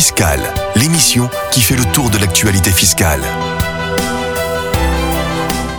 Fiscal, l'émission qui fait le tour de l'actualité fiscale.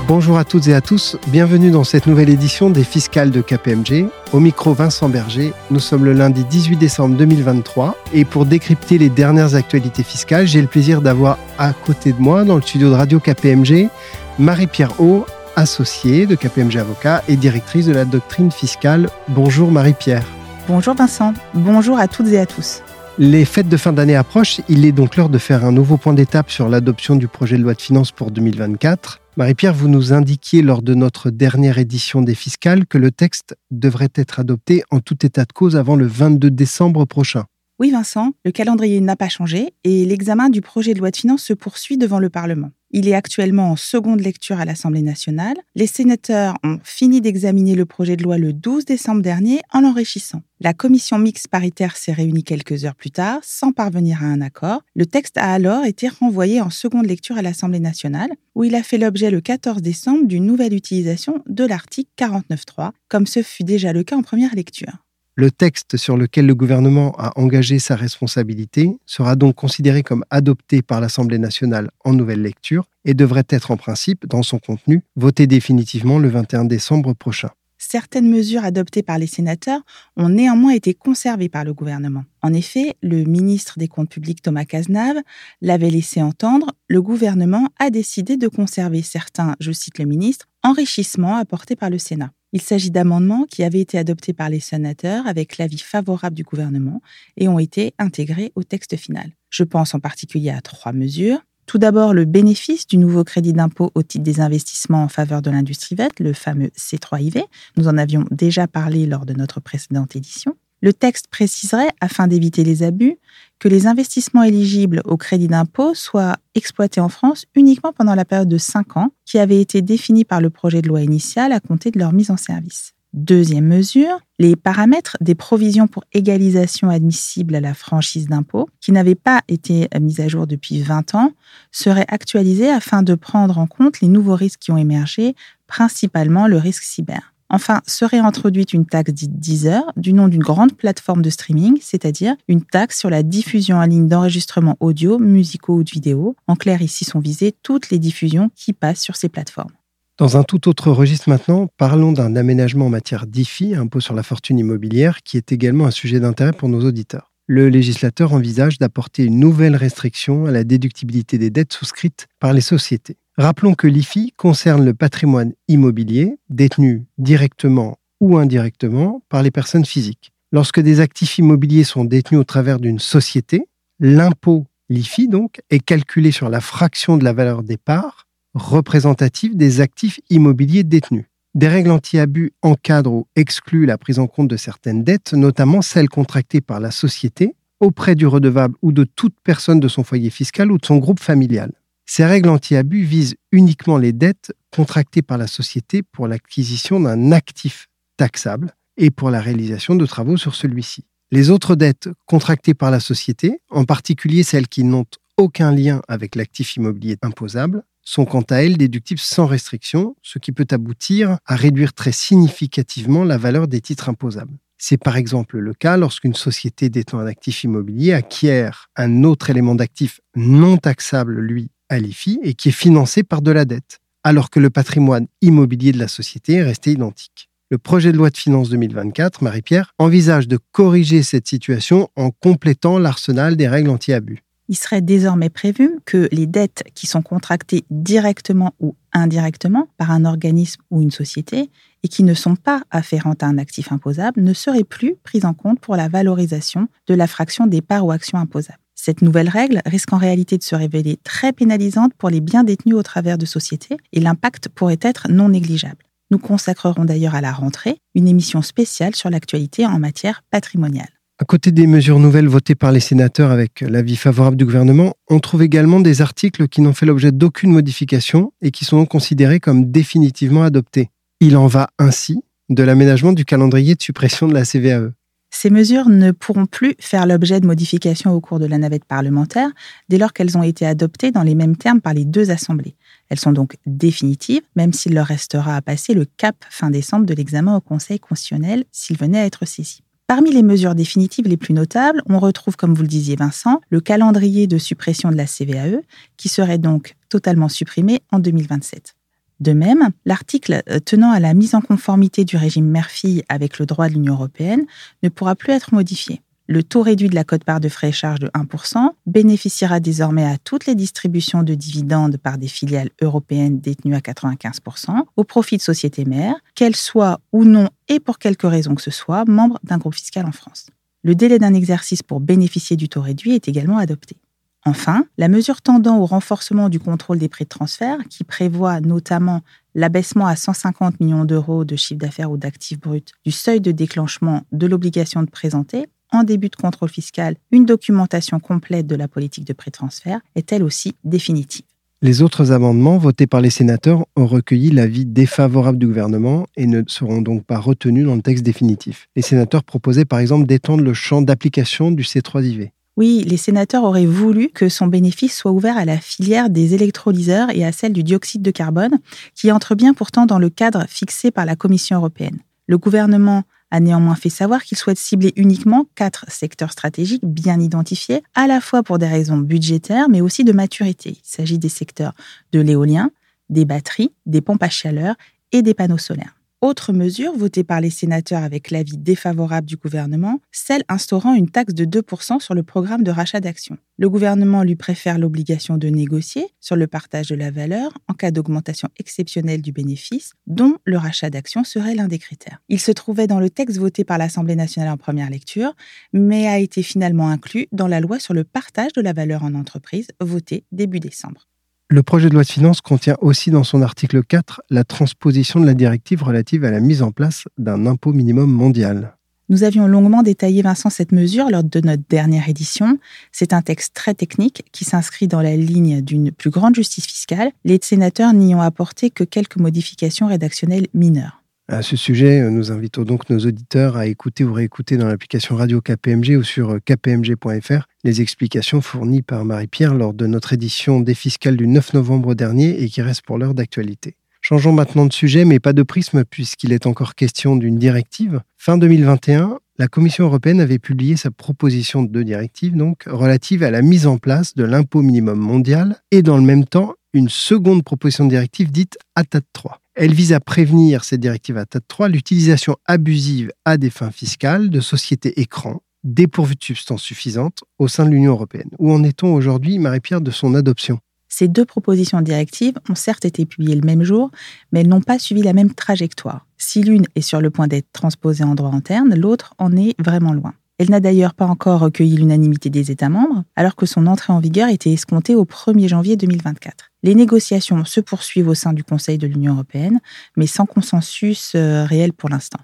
Bonjour à toutes et à tous, bienvenue dans cette nouvelle édition des Fiscales de KPMG. Au micro Vincent Berger, nous sommes le lundi 18 décembre 2023 et pour décrypter les dernières actualités fiscales, j'ai le plaisir d'avoir à côté de moi dans le studio de radio KPMG Marie-Pierre Haut, associée de KPMG Avocat et directrice de la doctrine fiscale. Bonjour Marie-Pierre. Bonjour Vincent, bonjour à toutes et à tous. Les fêtes de fin d'année approchent, il est donc l'heure de faire un nouveau point d'étape sur l'adoption du projet de loi de finances pour 2024. Marie-Pierre, vous nous indiquiez lors de notre dernière édition des fiscales que le texte devrait être adopté en tout état de cause avant le 22 décembre prochain. Oui Vincent, le calendrier n'a pas changé et l'examen du projet de loi de finances se poursuit devant le Parlement. Il est actuellement en seconde lecture à l'Assemblée nationale. Les sénateurs ont fini d'examiner le projet de loi le 12 décembre dernier en l'enrichissant. La commission mixte paritaire s'est réunie quelques heures plus tard sans parvenir à un accord. Le texte a alors été renvoyé en seconde lecture à l'Assemblée nationale où il a fait l'objet le 14 décembre d'une nouvelle utilisation de l'article 49.3 comme ce fut déjà le cas en première lecture. Le texte sur lequel le gouvernement a engagé sa responsabilité sera donc considéré comme adopté par l'Assemblée nationale en nouvelle lecture et devrait être en principe, dans son contenu, voté définitivement le 21 décembre prochain. Certaines mesures adoptées par les sénateurs ont néanmoins été conservées par le gouvernement. En effet, le ministre des Comptes publics Thomas Cazenave l'avait laissé entendre, le gouvernement a décidé de conserver certains, je cite le ministre, enrichissements apportés par le Sénat. Il s'agit d'amendements qui avaient été adoptés par les sénateurs avec l'avis favorable du gouvernement et ont été intégrés au texte final. Je pense en particulier à trois mesures. Tout d'abord, le bénéfice du nouveau crédit d'impôt au titre des investissements en faveur de l'industrie verte, le fameux C3IV. Nous en avions déjà parlé lors de notre précédente édition. Le texte préciserait, afin d'éviter les abus, que les investissements éligibles au crédit d'impôt soient exploités en France uniquement pendant la période de 5 ans qui avait été définie par le projet de loi initial à compter de leur mise en service. Deuxième mesure, les paramètres des provisions pour égalisation admissibles à la franchise d'impôt, qui n'avaient pas été mis à jour depuis 20 ans, seraient actualisés afin de prendre en compte les nouveaux risques qui ont émergé, principalement le risque cyber. Enfin, serait introduite une taxe dite Deezer, du nom d'une grande plateforme de streaming, c'est-à-dire une taxe sur la diffusion en ligne d'enregistrements audio, musicaux ou de vidéos. En clair, ici sont visées toutes les diffusions qui passent sur ces plateformes. Dans un tout autre registre maintenant, parlons d'un aménagement en matière d'IFI, impôt sur la fortune immobilière, qui est également un sujet d'intérêt pour nos auditeurs. Le législateur envisage d'apporter une nouvelle restriction à la déductibilité des dettes souscrites par les sociétés. Rappelons que l'IFI concerne le patrimoine immobilier détenu directement ou indirectement par les personnes physiques. Lorsque des actifs immobiliers sont détenus au travers d'une société, l'impôt, l'IFI donc, est calculé sur la fraction de la valeur des parts représentative des actifs immobiliers détenus. Des règles anti-abus encadrent ou excluent la prise en compte de certaines dettes, notamment celles contractées par la société auprès du redevable ou de toute personne de son foyer fiscal ou de son groupe familial. Ces règles anti-abus visent uniquement les dettes contractées par la société pour l'acquisition d'un actif taxable et pour la réalisation de travaux sur celui-ci. Les autres dettes contractées par la société, en particulier celles qui n'ont aucun lien avec l'actif immobilier imposable, sont quant à elles déductibles sans restriction, ce qui peut aboutir à réduire très significativement la valeur des titres imposables. C'est par exemple le cas lorsqu'une société détient un actif immobilier acquiert un autre élément d'actif non taxable, lui, à et qui est financé par de la dette, alors que le patrimoine immobilier de la société est resté identique. Le projet de loi de finances 2024, Marie-Pierre, envisage de corriger cette situation en complétant l'arsenal des règles anti-abus. Il serait désormais prévu que les dettes qui sont contractées directement ou indirectement par un organisme ou une société et qui ne sont pas afférentes à un actif imposable ne seraient plus prises en compte pour la valorisation de la fraction des parts ou actions imposables. Cette nouvelle règle risque en réalité de se révéler très pénalisante pour les biens détenus au travers de sociétés et l'impact pourrait être non négligeable. Nous consacrerons d'ailleurs à la rentrée une émission spéciale sur l'actualité en matière patrimoniale. À côté des mesures nouvelles votées par les sénateurs avec l'avis favorable du gouvernement, on trouve également des articles qui n'ont fait l'objet d'aucune modification et qui sont donc considérés comme définitivement adoptés. Il en va ainsi de l'aménagement du calendrier de suppression de la CVAE. Ces mesures ne pourront plus faire l'objet de modifications au cours de la navette parlementaire dès lors qu'elles ont été adoptées dans les mêmes termes par les deux assemblées. Elles sont donc définitives, même s'il leur restera à passer le cap fin décembre de l'examen au Conseil constitutionnel s'il venait à être saisi. Parmi les mesures définitives les plus notables, on retrouve, comme vous le disiez Vincent, le calendrier de suppression de la CVAE, qui serait donc totalement supprimé en 2027. De même, l'article euh, tenant à la mise en conformité du régime mère-fille avec le droit de l'Union européenne ne pourra plus être modifié. Le taux réduit de la cote-part de frais et charges de 1% bénéficiera désormais à toutes les distributions de dividendes par des filiales européennes détenues à 95% au profit de sociétés mères, qu'elles soient ou non et pour quelque raison que ce soit membres d'un groupe fiscal en France. Le délai d'un exercice pour bénéficier du taux réduit est également adopté. Enfin, la mesure tendant au renforcement du contrôle des prix de transfert, qui prévoit notamment l'abaissement à 150 millions d'euros de chiffre d'affaires ou d'actifs bruts du seuil de déclenchement de l'obligation de présenter, en début de contrôle fiscal une documentation complète de la politique de pré-transfert est elle aussi définitive. Les autres amendements votés par les sénateurs ont recueilli l'avis défavorable du gouvernement et ne seront donc pas retenus dans le texte définitif. Les sénateurs proposaient par exemple d'étendre le champ d'application du C3IV. Oui, les sénateurs auraient voulu que son bénéfice soit ouvert à la filière des électrolyseurs et à celle du dioxyde de carbone, qui entre bien pourtant dans le cadre fixé par la Commission européenne. Le gouvernement a néanmoins fait savoir qu'il souhaite cibler uniquement quatre secteurs stratégiques bien identifiés, à la fois pour des raisons budgétaires, mais aussi de maturité. Il s'agit des secteurs de l'éolien, des batteries, des pompes à chaleur et des panneaux solaires. Autre mesure votée par les sénateurs avec l'avis défavorable du gouvernement, celle instaurant une taxe de 2% sur le programme de rachat d'actions. Le gouvernement lui préfère l'obligation de négocier sur le partage de la valeur en cas d'augmentation exceptionnelle du bénéfice, dont le rachat d'actions serait l'un des critères. Il se trouvait dans le texte voté par l'Assemblée nationale en première lecture, mais a été finalement inclus dans la loi sur le partage de la valeur en entreprise votée début décembre. Le projet de loi de finances contient aussi dans son article 4 la transposition de la directive relative à la mise en place d'un impôt minimum mondial. Nous avions longuement détaillé, Vincent, cette mesure lors de notre dernière édition. C'est un texte très technique qui s'inscrit dans la ligne d'une plus grande justice fiscale. Les sénateurs n'y ont apporté que quelques modifications rédactionnelles mineures. À ce sujet, nous invitons donc nos auditeurs à écouter ou réécouter dans l'application radio KPMG ou sur kpmg.fr les explications fournies par Marie-Pierre lors de notre édition des fiscales du 9 novembre dernier et qui restent pour l'heure d'actualité. Changeons maintenant de sujet, mais pas de prisme puisqu'il est encore question d'une directive. Fin 2021, la Commission européenne avait publié sa proposition de directive donc relative à la mise en place de l'impôt minimum mondial et dans le même temps une seconde proposition de directive dite ATAT 3. Elle vise à prévenir, cette directive ATAT 3, l'utilisation abusive à des fins fiscales de sociétés écrans dépourvues de substances suffisantes au sein de l'Union européenne. Où en est-on aujourd'hui, Marie-Pierre, de son adoption? Ces deux propositions de directive ont certes été publiées le même jour, mais n'ont pas suivi la même trajectoire. Si l'une est sur le point d'être transposée en droit interne, l'autre en est vraiment loin. Elle n'a d'ailleurs pas encore recueilli l'unanimité des États membres, alors que son entrée en vigueur était escomptée au 1er janvier 2024. Les négociations se poursuivent au sein du Conseil de l'Union européenne, mais sans consensus euh, réel pour l'instant.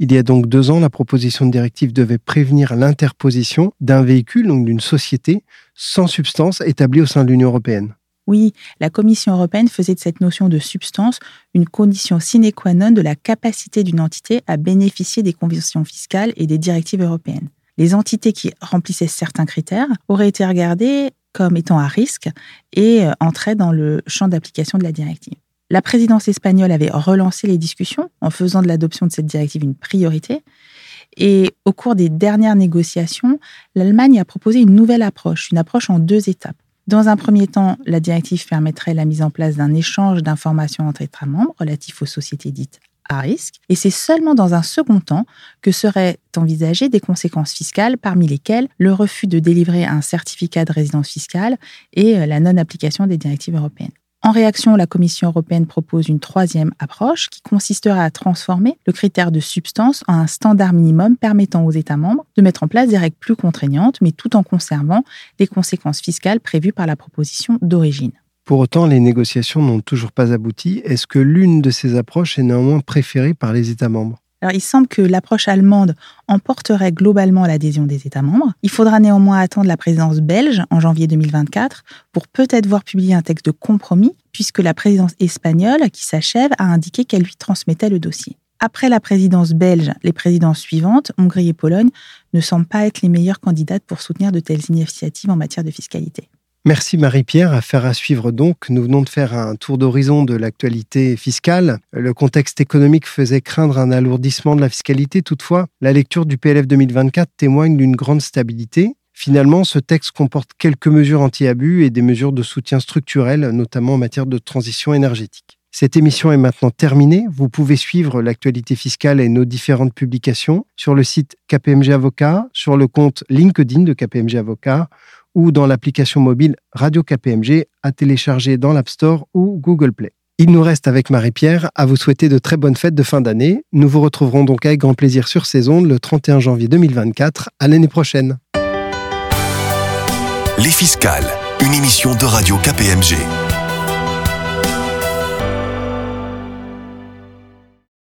Il y a donc deux ans, la proposition de directive devait prévenir l'interposition d'un véhicule, donc d'une société, sans substance établie au sein de l'Union européenne. Oui, la Commission européenne faisait de cette notion de substance une condition sine qua non de la capacité d'une entité à bénéficier des conventions fiscales et des directives européennes. Les entités qui remplissaient certains critères auraient été regardées comme étant à risque et euh, entraient dans le champ d'application de la directive. La présidence espagnole avait relancé les discussions en faisant de l'adoption de cette directive une priorité. Et au cours des dernières négociations, l'Allemagne a proposé une nouvelle approche, une approche en deux étapes. Dans un premier temps, la directive permettrait la mise en place d'un échange d'informations entre États membres relatif aux sociétés dites à risque, et c'est seulement dans un second temps que seraient envisagées des conséquences fiscales, parmi lesquelles le refus de délivrer un certificat de résidence fiscale et euh, la non-application des directives européennes. En réaction, la Commission européenne propose une troisième approche qui consisterait à transformer le critère de substance en un standard minimum permettant aux États membres de mettre en place des règles plus contraignantes, mais tout en conservant les conséquences fiscales prévues par la proposition d'origine. Pour autant, les négociations n'ont toujours pas abouti. Est-ce que l'une de ces approches est néanmoins préférée par les États membres? Alors, il semble que l'approche allemande emporterait globalement l'adhésion des États membres. Il faudra néanmoins attendre la présidence belge en janvier 2024 pour peut-être voir publier un texte de compromis, puisque la présidence espagnole, qui s'achève, a indiqué qu'elle lui transmettait le dossier. Après la présidence belge, les présidences suivantes, Hongrie et Pologne, ne semblent pas être les meilleures candidates pour soutenir de telles initiatives en matière de fiscalité. Merci Marie-Pierre. Affaire à suivre donc. Nous venons de faire un tour d'horizon de l'actualité fiscale. Le contexte économique faisait craindre un alourdissement de la fiscalité. Toutefois, la lecture du PLF 2024 témoigne d'une grande stabilité. Finalement, ce texte comporte quelques mesures anti-abus et des mesures de soutien structurel, notamment en matière de transition énergétique. Cette émission est maintenant terminée. Vous pouvez suivre l'actualité fiscale et nos différentes publications sur le site KPMG Avocat, sur le compte LinkedIn de KPMG Avocat ou dans l'application mobile Radio KPMG à télécharger dans l'App Store ou Google Play. Il nous reste avec Marie-Pierre à vous souhaiter de très bonnes fêtes de fin d'année. Nous vous retrouverons donc avec grand plaisir sur ces ondes le 31 janvier 2024. À l'année prochaine. Les Fiscales, une émission de Radio KPMG.